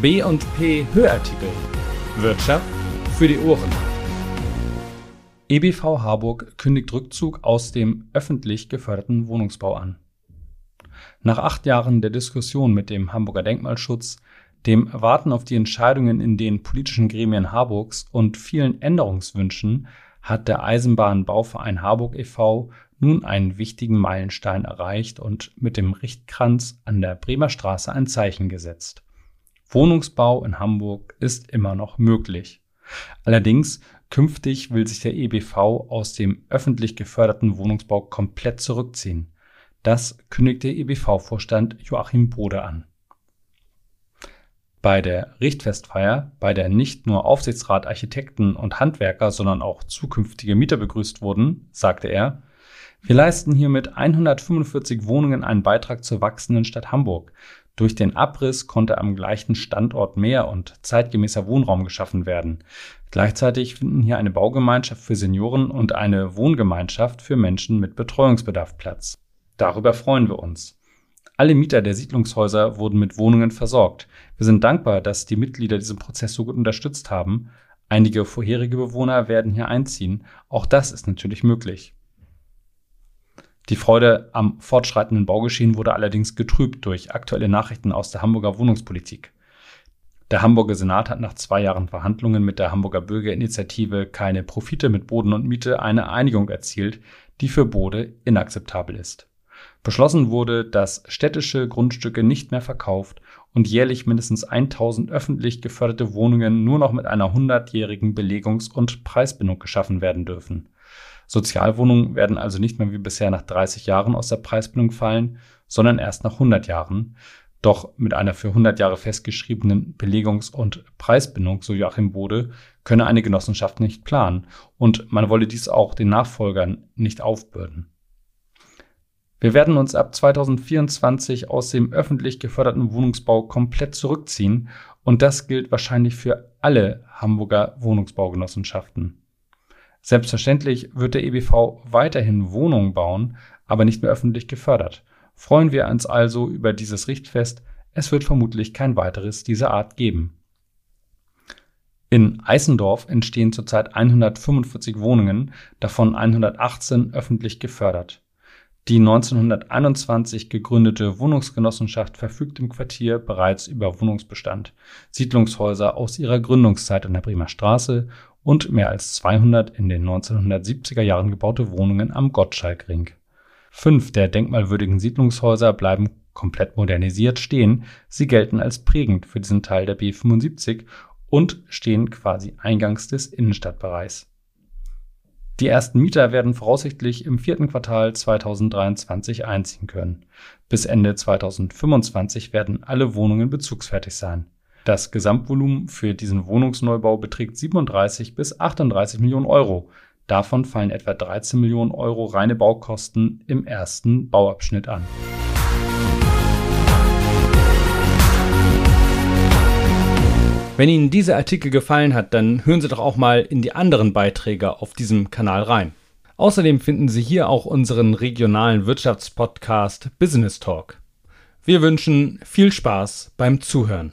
B&P Hörartikel. Wirtschaft für die Ohren. EBV Harburg kündigt Rückzug aus dem öffentlich geförderten Wohnungsbau an. Nach acht Jahren der Diskussion mit dem Hamburger Denkmalschutz, dem Warten auf die Entscheidungen in den politischen Gremien Harburgs und vielen Änderungswünschen hat der Eisenbahnbauverein Harburg e.V. nun einen wichtigen Meilenstein erreicht und mit dem Richtkranz an der Bremer Straße ein Zeichen gesetzt. Wohnungsbau in Hamburg ist immer noch möglich. Allerdings künftig will sich der EBV aus dem öffentlich geförderten Wohnungsbau komplett zurückziehen. Das kündigt der EBV-Vorstand Joachim Bode an. Bei der Richtfestfeier, bei der nicht nur Aufsichtsrat, Architekten und Handwerker, sondern auch zukünftige Mieter begrüßt wurden, sagte er, wir leisten hiermit 145 Wohnungen einen Beitrag zur wachsenden Stadt Hamburg. Durch den Abriss konnte am gleichen Standort mehr und zeitgemäßer Wohnraum geschaffen werden. Gleichzeitig finden hier eine Baugemeinschaft für Senioren und eine Wohngemeinschaft für Menschen mit Betreuungsbedarf Platz. Darüber freuen wir uns. Alle Mieter der Siedlungshäuser wurden mit Wohnungen versorgt. Wir sind dankbar, dass die Mitglieder diesen Prozess so gut unterstützt haben. Einige vorherige Bewohner werden hier einziehen. Auch das ist natürlich möglich. Die Freude am fortschreitenden Baugeschehen wurde allerdings getrübt durch aktuelle Nachrichten aus der Hamburger Wohnungspolitik. Der Hamburger Senat hat nach zwei Jahren Verhandlungen mit der Hamburger Bürgerinitiative Keine Profite mit Boden und Miete eine Einigung erzielt, die für Bode inakzeptabel ist. Beschlossen wurde, dass städtische Grundstücke nicht mehr verkauft und jährlich mindestens 1000 öffentlich geförderte Wohnungen nur noch mit einer 100-jährigen Belegungs- und Preisbindung geschaffen werden dürfen. Sozialwohnungen werden also nicht mehr wie bisher nach 30 Jahren aus der Preisbindung fallen, sondern erst nach 100 Jahren. Doch mit einer für 100 Jahre festgeschriebenen Belegungs- und Preisbindung, so Joachim Bode, könne eine Genossenschaft nicht planen und man wolle dies auch den Nachfolgern nicht aufbürden. Wir werden uns ab 2024 aus dem öffentlich geförderten Wohnungsbau komplett zurückziehen und das gilt wahrscheinlich für alle Hamburger Wohnungsbaugenossenschaften. Selbstverständlich wird der EBV weiterhin Wohnungen bauen, aber nicht mehr öffentlich gefördert. Freuen wir uns also über dieses Richtfest. Es wird vermutlich kein weiteres dieser Art geben. In Eisendorf entstehen zurzeit 145 Wohnungen, davon 118 öffentlich gefördert. Die 1921 gegründete Wohnungsgenossenschaft verfügt im Quartier bereits über Wohnungsbestand, Siedlungshäuser aus ihrer Gründungszeit an der Bremer Straße und mehr als 200 in den 1970er Jahren gebaute Wohnungen am Gottschalkring. Fünf der denkmalwürdigen Siedlungshäuser bleiben komplett modernisiert stehen. Sie gelten als prägend für diesen Teil der B75 und stehen quasi eingangs des Innenstadtbereichs. Die ersten Mieter werden voraussichtlich im vierten Quartal 2023 einziehen können. Bis Ende 2025 werden alle Wohnungen bezugsfertig sein. Das Gesamtvolumen für diesen Wohnungsneubau beträgt 37 bis 38 Millionen Euro. Davon fallen etwa 13 Millionen Euro reine Baukosten im ersten Bauabschnitt an. Wenn Ihnen dieser Artikel gefallen hat, dann hören Sie doch auch mal in die anderen Beiträge auf diesem Kanal rein. Außerdem finden Sie hier auch unseren regionalen Wirtschaftspodcast Business Talk. Wir wünschen viel Spaß beim Zuhören.